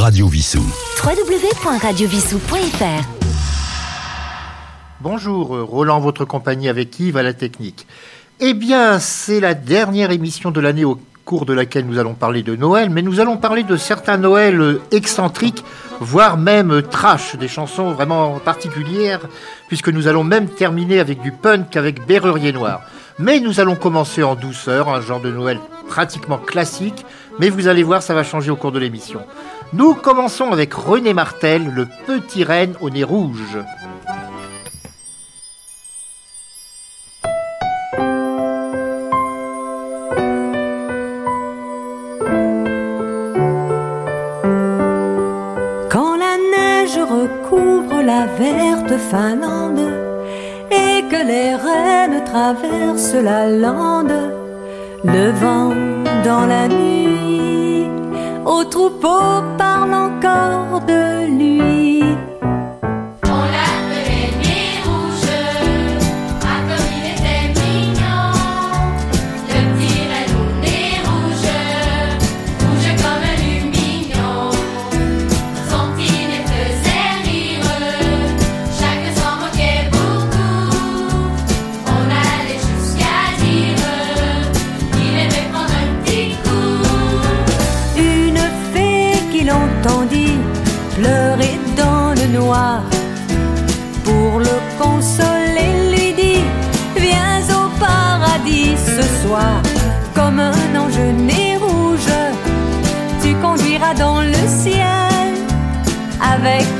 Radio Vissou. www.radiovissou.fr Bonjour, euh, Roland, votre compagnie avec Yves à la technique. Eh bien, c'est la dernière émission de l'année au cours de laquelle nous allons parler de Noël, mais nous allons parler de certains Noëls euh, excentriques, voire même euh, trash, des chansons vraiment particulières, puisque nous allons même terminer avec du punk avec Berrurier Noir. Mais nous allons commencer en douceur, un genre de Noël pratiquement classique, mais vous allez voir, ça va changer au cours de l'émission. Nous commençons avec René Martel, le petit renne au nez rouge. Quand la neige recouvre la verte Finlande et que les rennes traversent la lande, le vent dans la nuit, troupeau parle encore de lui.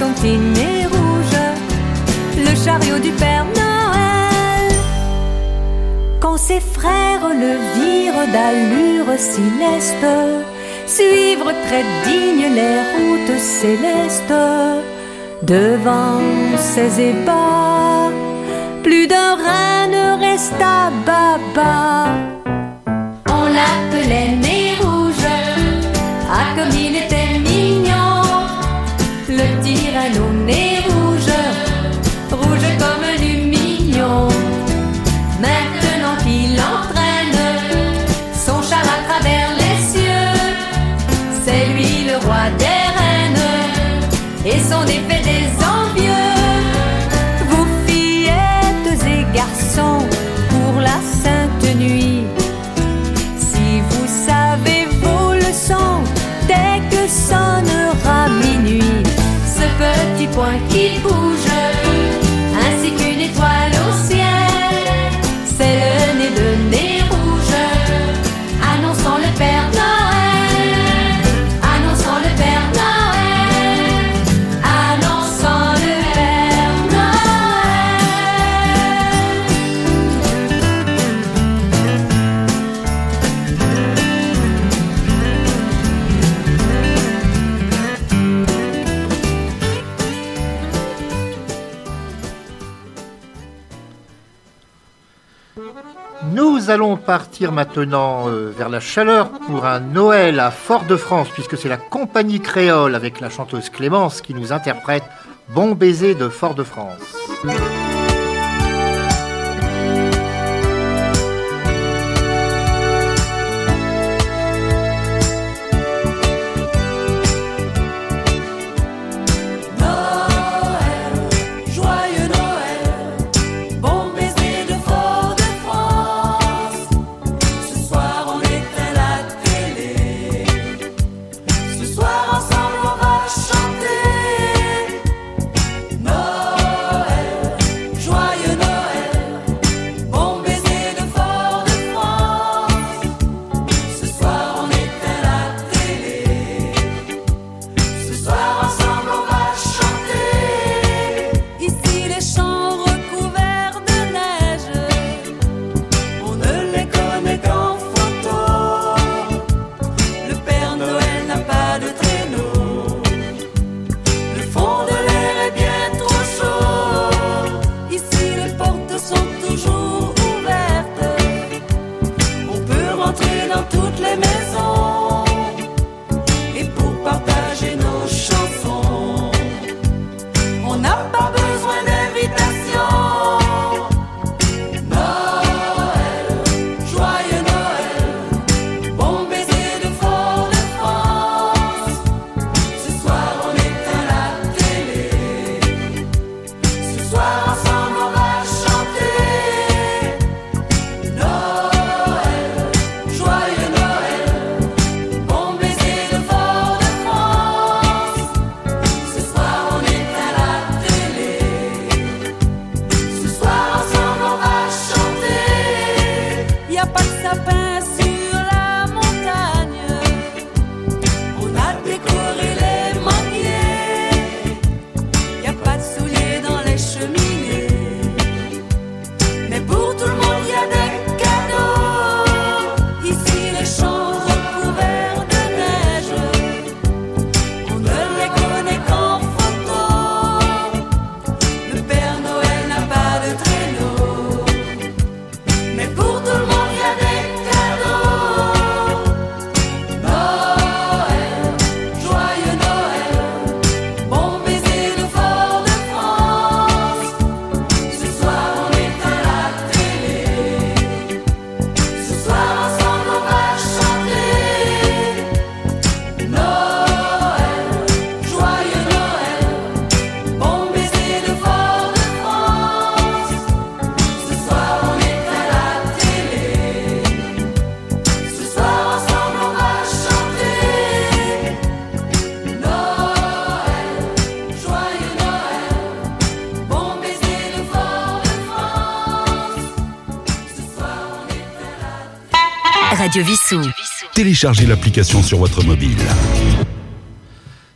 Rouge le chariot du Père Noël. Quand ses frères le virent d'allure si leste, suivre très digne les routes célestes, devant ses ébats, plus d'un rein ne resta baba. On l'appelait point maintenant euh, vers la chaleur pour un Noël à Fort-de-France, puisque c'est la compagnie créole avec la chanteuse Clémence qui nous interprète Bon baiser de Fort-de-France. Radio Vissou. Téléchargez l'application sur votre mobile.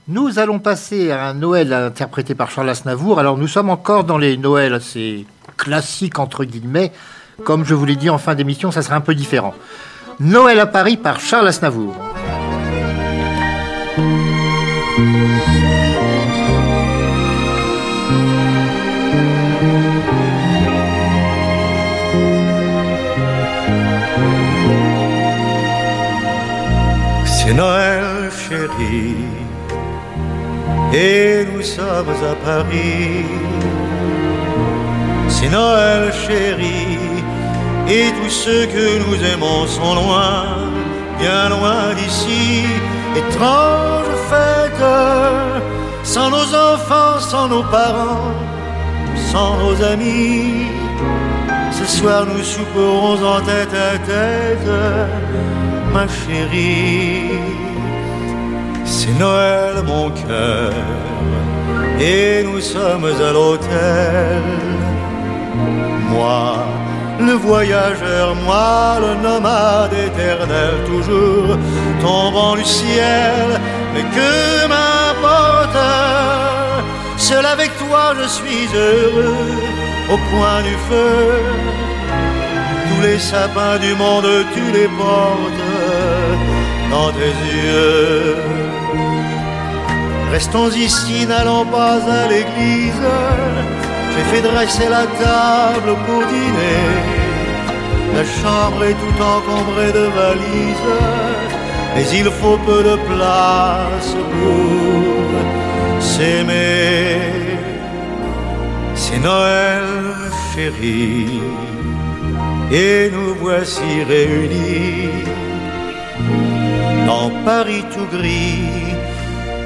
Nous allons passer à un Noël interprété par Charles Aznavour. Alors nous sommes encore dans les Noëls assez classiques entre guillemets. Comme je vous l'ai dit en fin d'émission, ça sera un peu différent. Noël à Paris par Charles Aznavour. Noël, chérie, et nous sommes à Paris. C'est Noël, chérie, et tous ceux que nous aimons sont loin, bien loin d'ici. Étrange fête, sans nos enfants, sans nos parents, sans nos amis. Ce soir nous souperons en tête à tête ma chérie. C'est Noël, mon cœur, et nous sommes à l'hôtel. Moi, le voyageur, moi, le nomade éternel, toujours tombant du ciel, mais que m'importe, seul avec toi je suis heureux, au point du feu. Tous les sapins du monde, tu les portes dans tes yeux. Restons ici, n'allons pas à l'église. J'ai fait dresser la table pour dîner. La chambre est tout encombrée de valises. Mais il faut peu de place pour s'aimer. C'est Noël, chérie, et nous voici réunis dans Paris tout gris,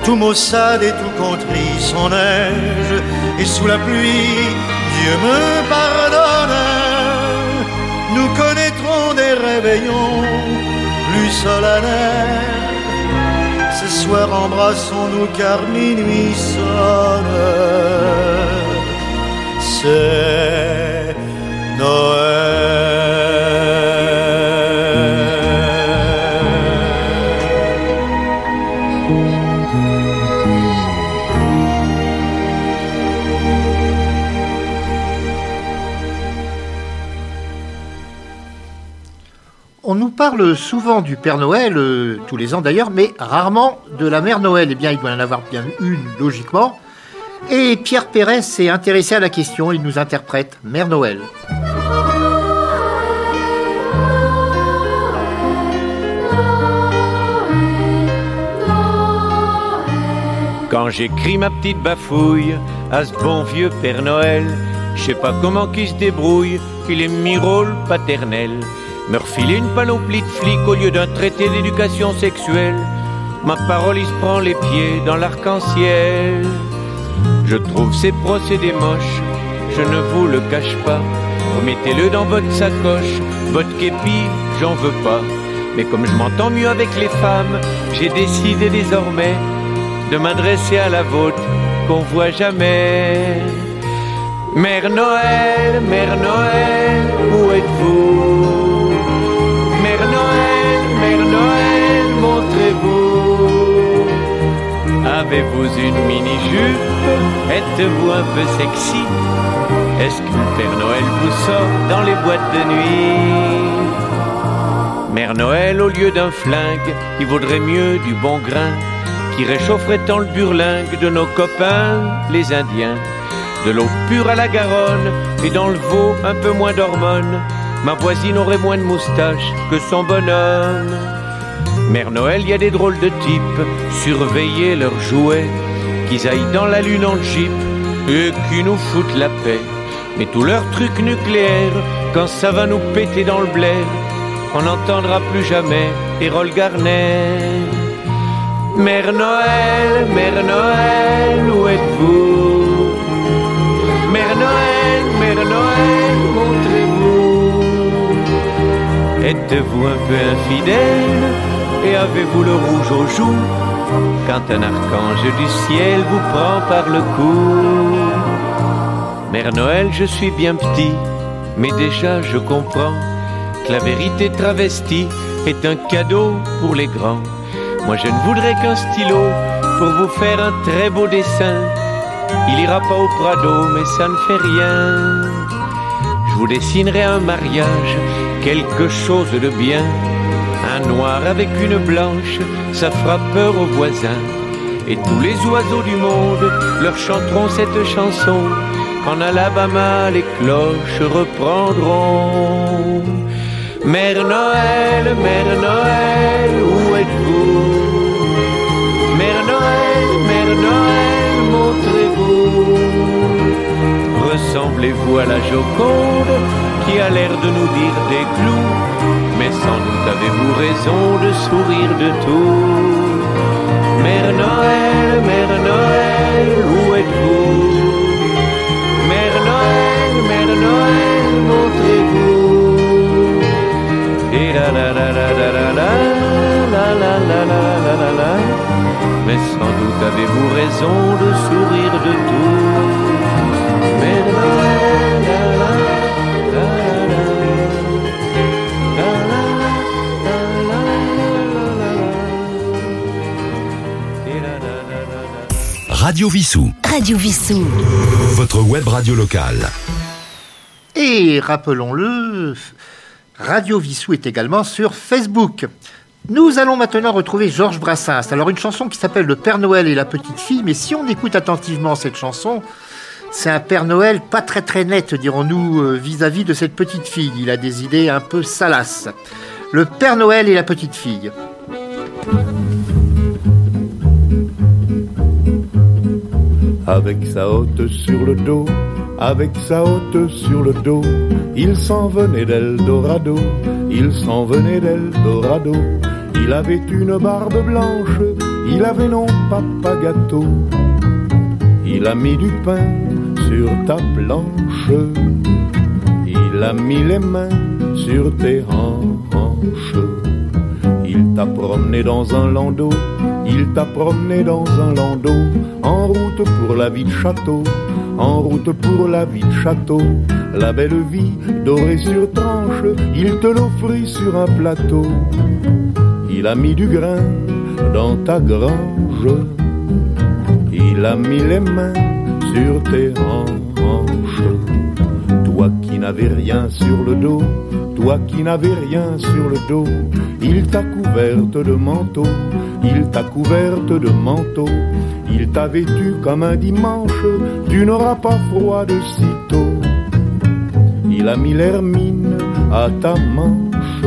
tout maussade et tout contrit, son neige et sous la pluie, Dieu me pardonne, nous connaîtrons des réveillons plus solennels. Ce soir embrassons-nous car minuit sonne. C'est Noël. On nous parle souvent du Père Noël, euh, tous les ans d'ailleurs, mais rarement de la Mère Noël. Eh bien, il doit en avoir bien une, logiquement. Et Pierre Pérez s'est intéressé à la question, il nous interprète Mère Noël. Quand j'écris ma petite bafouille à ce bon vieux Père Noël, je sais pas comment qu'il se débrouille, qu'il est mi rôle paternel. Me refiler une panoplie de flics au lieu d'un traité d'éducation sexuelle. Ma parole, il se prend les pieds dans l'arc-en-ciel. Je trouve ces procédés moches, je ne vous le cache pas. Remettez-le dans votre sacoche, votre képi, j'en veux pas. Mais comme je m'entends mieux avec les femmes, j'ai décidé désormais de m'adresser à la vôtre qu'on voit jamais. Mère Noël, Mère Noël, où êtes-vous? Mère Noël, Mère Noël, montrez-vous. Avez-vous une mini-jupe? Êtes-vous un peu sexy? Est-ce que Père Noël vous sort dans les boîtes de nuit? Mère Noël, au lieu d'un flingue, il vaudrait mieux du bon grain qui réchaufferait tant le burlingue de nos copains, les Indiens. De l'eau pure à la Garonne et dans le veau un peu moins d'hormones. Ma voisine aurait moins de moustaches que son bonhomme. Mère Noël, y a des drôles de types, surveiller leurs jouets, qu'ils aillent dans la lune en jeep et qui nous foutent la paix. Mais tous leurs trucs nucléaires, quand ça va nous péter dans le blaire, on n'entendra plus jamais Erol Garner. Mère Noël, Mère Noël, où êtes-vous? Mère Noël, Mère Noël, montrez-vous. Êtes-vous un peu infidèle? Et avez-vous le rouge aux joues? Quand un archange du ciel vous prend par le cou Mère Noël, je suis bien petit, mais déjà je comprends que la vérité travestie est un cadeau pour les grands. Moi je ne voudrais qu'un stylo pour vous faire un très beau dessin. Il ira pas au Prado, mais ça ne fait rien. Je vous dessinerai un mariage, quelque chose de bien. Un noir avec une blanche, ça fera peur aux voisins. Et tous les oiseaux du monde leur chanteront cette chanson. Qu'en Alabama les cloches reprendront. Mère Noël, Mère Noël, où êtes-vous? Ressemblez-vous à la Joconde qui a l'air de nous dire des clous, mais sans doute avez-vous raison de sourire de tout. Mère Noël, Mère Noël, où êtes-vous Mère Noël, Mère Noël, montrez-vous. Et la la la la la la la la la la la la la Mais sans doute avez-vous raison de sourire de tout. Radio Vissou. Radio Vissou. Votre web radio locale. Et rappelons-le, Radio Vissou est également sur Facebook. Nous allons maintenant retrouver Georges Brassens. Alors une chanson qui s'appelle Le Père Noël et la petite fille, mais si on écoute attentivement cette chanson, c'est un Père Noël pas très très net, dirons-nous, euh, vis-à-vis de cette petite fille. Il a des idées un peu salaces. Le Père Noël et la petite fille. Avec sa hotte sur le dos, avec sa hotte sur le dos, il s'en venait d'Eldorado, il s'en venait d'Eldorado. Il avait une barbe blanche, il avait non papa gâteau. Il a mis du pain sur ta planche, il a mis les mains sur tes hanches. Il t'a promené dans un landau, il t'a promené dans un landau, en route pour la vie de château, en route pour la vie de château. La belle vie dorée sur tranche, il te l'offrit sur un plateau. Il a mis du grain dans ta grange, il a mis les mains sur tes hanches. Toi qui n'avais rien sur le dos, toi qui n'avais rien sur le dos, il t'a couverte de manteau, il t'a couverte de manteau, il t'a vêtu comme un dimanche, tu n'auras pas froid de sitôt. Il a mis l'hermine à ta manche,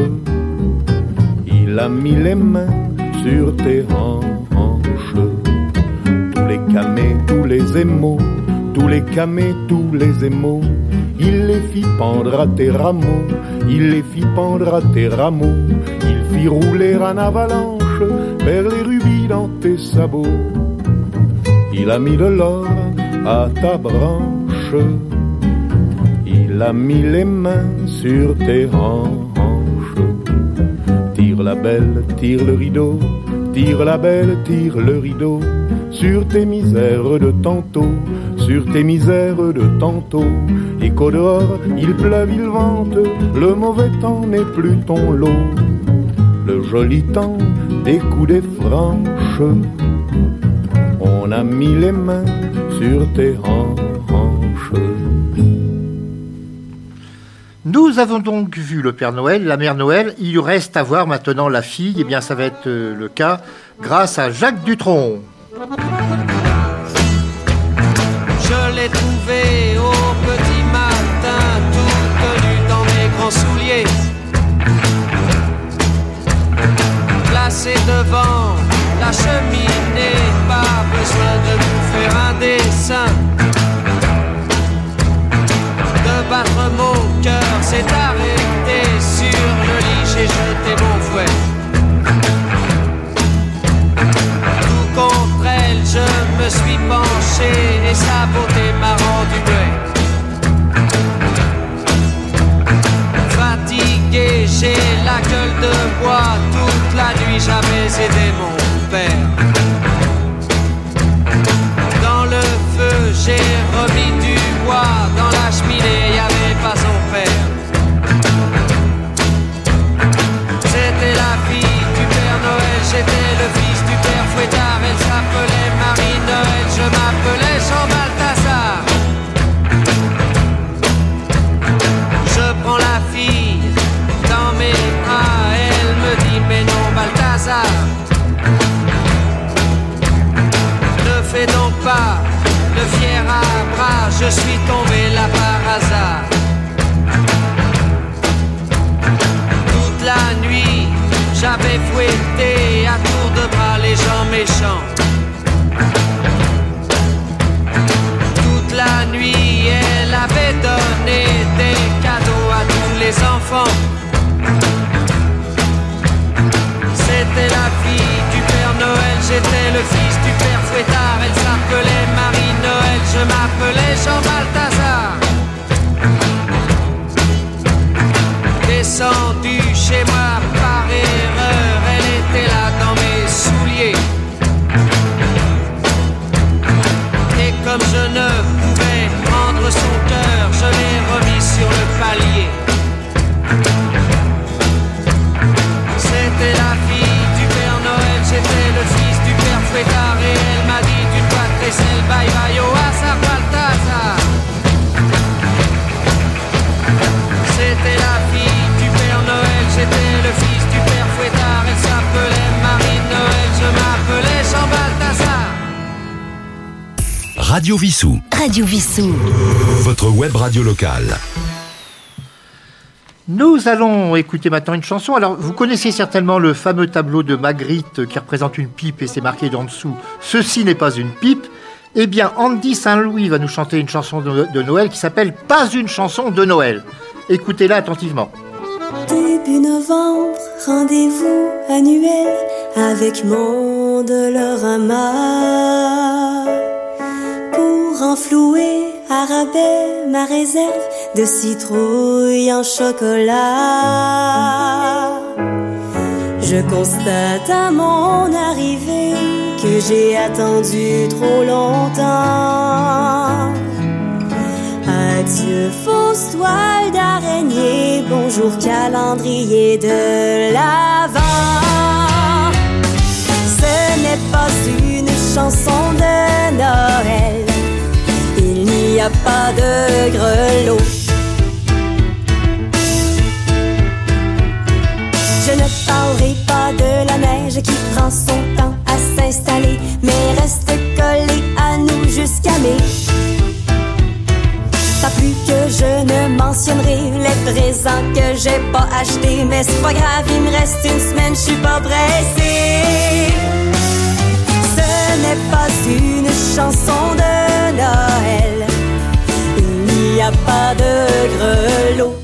il a mis les mains sur tes hanches. Tous les camés, tous les émaux, tous les camés, tous les émaux, il les fit pendre à tes rameaux, il les fit pendre à tes rameaux, il fit rouler en avalanche vers les rubis dans tes sabots. Il a mis de l'or à ta branche, il a mis les mains sur tes hanches. Tire la belle, tire le rideau, tire la belle, tire le rideau, sur tes misères de tantôt, sur tes misères de tantôt, et qu'au dehors il pleuve, il vente, le mauvais temps n'est plus ton lot. Le joli temps des coups des franches, on a mis les mains sur tes hanches. Nous avons donc vu le Père Noël, la Mère Noël. Il reste à voir maintenant la fille. Eh bien, ça va être euh, le cas grâce à Jacques Dutronc. Je l'ai Placé devant la cheminée, pas besoin de vous faire un dessin. De battre mon cœur s'est arrêté sur le lit, j'ai jeté mon fouet. Tout contre elle, je me suis penché et sa beauté m'a rendu J'ai la gueule de bois. Toute la nuit, j'avais aidé mon père. Dans le feu, j'ai remis du bois. Dans la cheminée, Radio Vissou. Radio Vissou. Votre web radio locale. Nous allons écouter maintenant une chanson. Alors, vous connaissez certainement le fameux tableau de Magritte qui représente une pipe et c'est marqué d'en dessous Ceci n'est pas une pipe. Eh bien, Andy Saint-Louis va nous chanter une chanson de, Noël qui s'appelle Pas une chanson de Noël. Écoutez-la attentivement. Début novembre, rendez-vous annuel avec. Pour enflouer à rabais ma réserve de citrouille en chocolat. Je constate à mon arrivée que j'ai attendu trop longtemps. Adieu fausse toile d'araignée, bonjour calendrier de l'Avent. Ce n'est pas une chanson de Noël, n'y a pas de grelots. Je ne parlerai pas de la neige qui prend son temps à s'installer, mais reste collée à nous jusqu'à mai. Pas plus que je ne mentionnerai les présents que j'ai pas achetés, mais c'est pas grave, il me reste une semaine, je suis pas pressée. Ce n'est pas une chanson de Noël, pas de grelots.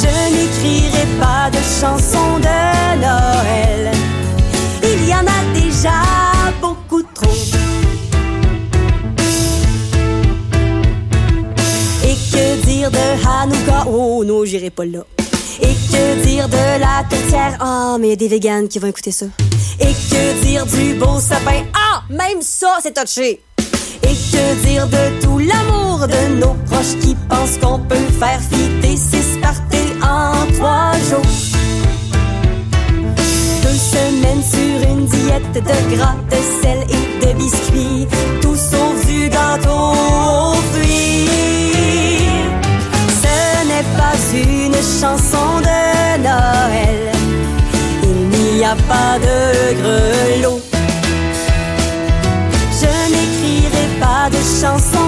Je n'écrirai pas de chanson de Noël, il y en a déjà beaucoup trop. Et que dire de Hanouka? Oh non, j'irai pas là. Et que dire de la tourtière? Ah, mais y a des véganes qui vont écouter ça. Et que dire du beau sapin? Ah, même ça, c'est touché. Et que dire de tout l'amour? De nos proches qui pensent qu'on peut faire fitter six parties en trois jours? Deux semaines sur une diète de gras, de sel et de biscuits, tout sauf du gâteau aux fruits. Ce n'est pas une chanson de Noël, il n'y a pas de grelots. Je n'écrirai pas de chanson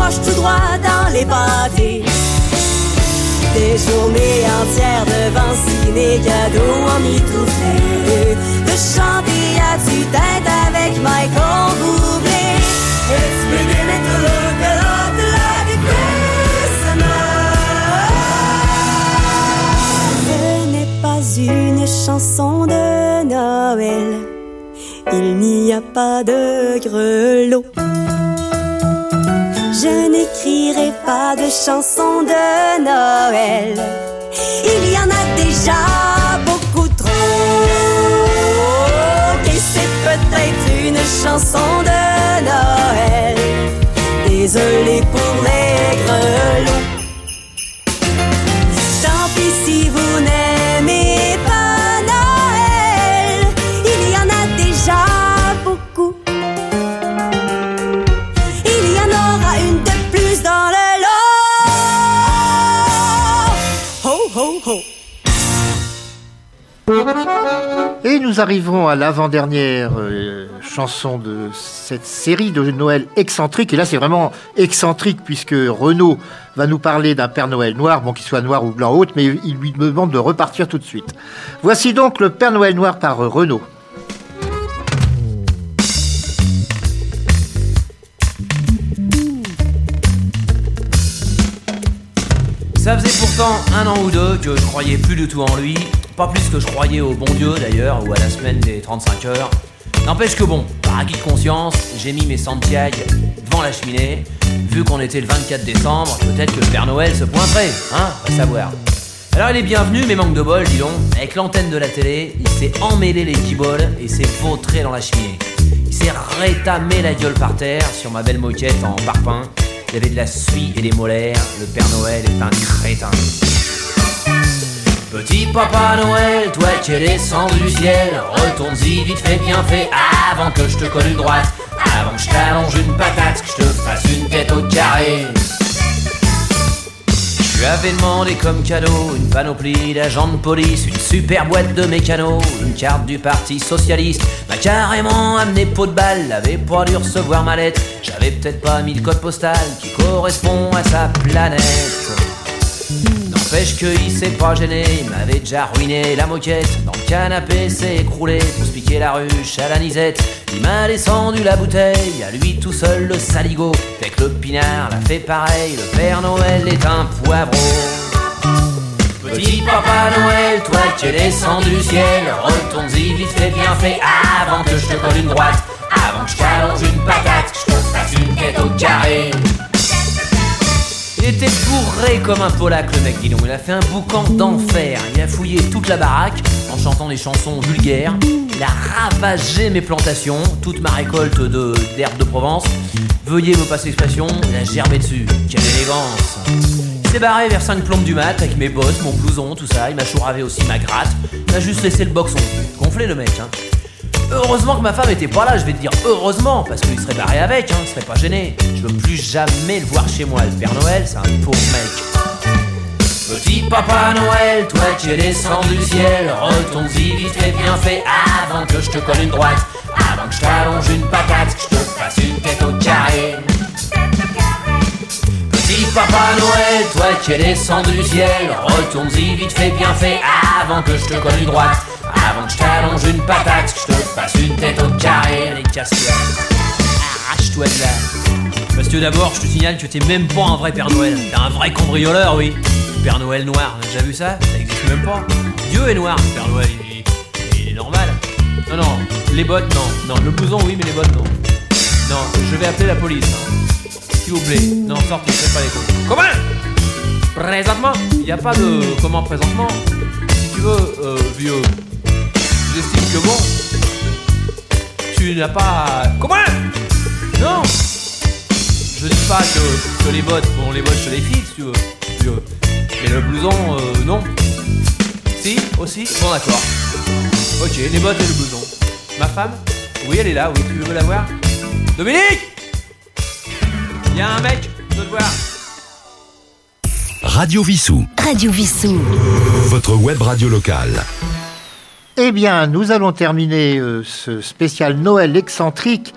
marche tout droit dans les pâtés. Des journées entières devant ciné cadeaux en mitouflé. De chanter à tue-tête avec Michael Bublé. It's beginning to look a lot like Christmas. Ce n'est pas une chanson de Noël. Il n'y a pas de grelots. N'écrirai pas de chanson de Noël. Il y en a déjà beaucoup trop. Et c'est peut-être une chanson de Noël. Désolé pour les grelots. Et nous arrivons à l'avant-dernière euh, chanson de cette série de Noël excentrique. Et là, c'est vraiment excentrique puisque Renaud va nous parler d'un Père Noël noir, bon qu'il soit noir ou blanc haute, mais il lui demande de repartir tout de suite. Voici donc le Père Noël noir par euh, Renaud. Ça faisait pourtant un an ou deux que je croyais plus du tout en lui, pas plus que je croyais au bon Dieu d'ailleurs, ou à la semaine des 35 heures. N'empêche que bon, par acquis de conscience, j'ai mis mes Santiago devant la cheminée. Vu qu'on était le 24 décembre, peut-être que le Père Noël se pointerait, hein, va savoir. Alors il est bienvenu, mais manque de bol, dis donc. Avec l'antenne de la télé, il s'est emmêlé les guiboles et s'est vautré dans la cheminée. Il s'est rétamé la gueule par terre sur ma belle moquette en parpaing. Il y avait de la suie et des molaires. Le Père Noël est un crétin. Petit Papa Noël, toi es descendu du ciel, retourne-y vite fait bien fait avant que je te colle une droite, avant que je t'allonge une patate, que je te fasse une tête au carré. Lui avais demandé comme cadeau une panoplie d'agents de police, une super boîte de mécano, une carte du Parti Socialiste. Carrément amené pot de balle, avait pas dû recevoir ma lettre. J'avais peut-être pas mis le code postal qui correspond à sa planète. N'empêche qu'il s'est pas gêné, il m'avait déjà ruiné la moquette. Dans le canapé s'est écroulé pour se la ruche à la nisette. Il m'a descendu la bouteille, à lui tout seul le saligo. Fait que le pinard l'a fait pareil, le Père Noël est un poivreau. Petit Papa Noël, toi qui es descendu du ciel, retourne-y vite fait bien fait avant que je te colle une droite, avant que je t'allonge une patate, que je te fasse une tête au carré. Il était bourré comme un polac le mec dis. Il a fait un boucan d'enfer. Il a fouillé toute la baraque en chantant des chansons vulgaires. Il a ravagé mes plantations, toute ma récolte de d'herbes de Provence. Veuillez me passer l'expression, il a germé dessus. Quelle élégance S'est barré vers 5 plombes du mat avec mes bottes, mon blouson, tout ça. Il m'a chouravé aussi ma gratte. Il m'a juste laissé le boxon. Gonflé le mec, hein. Heureusement que ma femme était pas là, je vais te dire heureusement, parce qu'il serait barré avec, hein, il serait pas gêné. Je veux plus jamais le voir chez moi. Le Père Noël, c'est un pauvre mec. Petit Papa Noël, toi qui es descendu du ciel, retourne-y vite bien fait avant que je te colle une droite, avant que je t'allonge une patate, que je te fasse une tête au carré. Papa Noël, toi qui es descendu du ciel, retourne-y vite fait bien fait avant que je te colle une droite, avant que je t'allonge une patate, que je te fasse une tête au carré. Allez, casse-toi. Arrache-toi de là. Parce que d'abord, je te signale que t'es même pas un vrai Père Noël. T'es un vrai cambrioleur, oui. Père Noël noir, t'as déjà vu ça? Ça existe même pas. Dieu est noir, Père Noël, il est, il est normal. Non, non, les bottes, non. Non, le blouson, oui, mais les bottes, non. Non, je vais appeler la police. hein. S'il vous plaît. Non, sortez, faites pas les cons. Comment Présentement Il n'y a pas de comment présentement? Si tu veux, euh, vieux, j'estime que bon, tu n'as pas. Comment Non Je dis pas que, que les bottes, bon, les bottes, je les fixe, tu veux. vieux. Mais le blouson, euh, non. Si, aussi Bon, d'accord. Ok, les bottes et le blouson. Ma femme? Oui, elle est là, oui, tu veux la voir? Dominique y a un mec, je veux te voir. Radio Vissou. Radio Vissou. Votre web radio locale. Eh bien, nous allons terminer euh, ce spécial Noël excentrique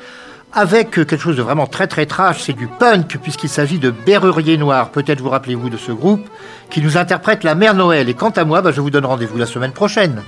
avec euh, quelque chose de vraiment très très trash, c'est du punk, puisqu'il s'agit de Berrurier Noir. Peut-être vous rappelez-vous de ce groupe qui nous interprète la Mère Noël. Et quant à moi, bah, je vous donne rendez-vous la semaine prochaine.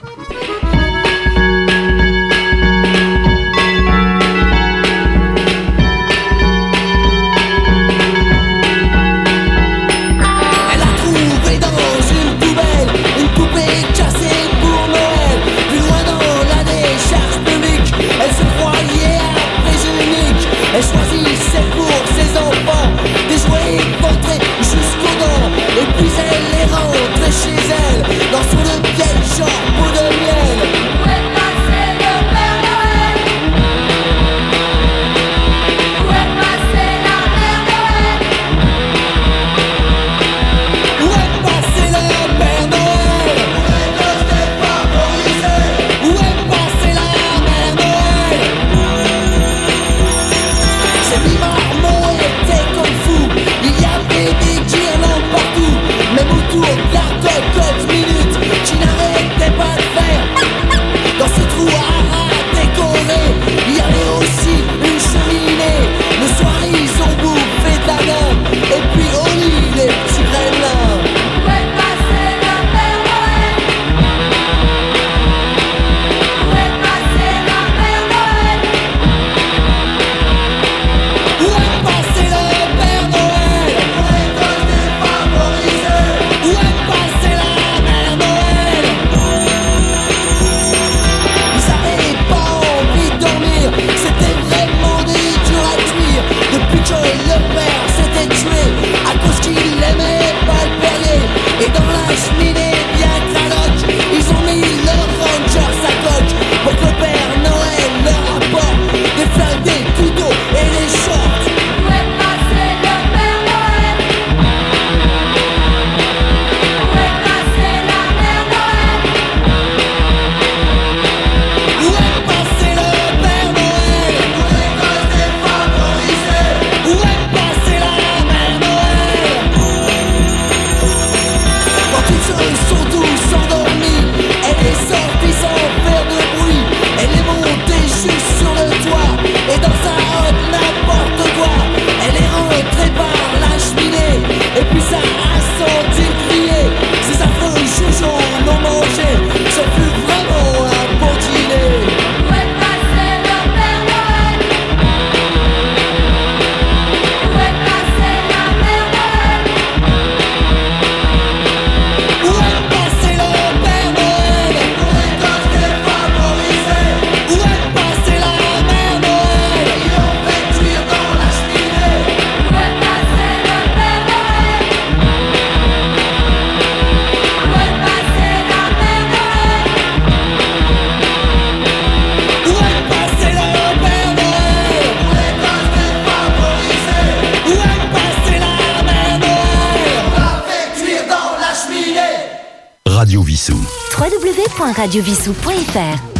Radio Vissou. www.radiovissou.fr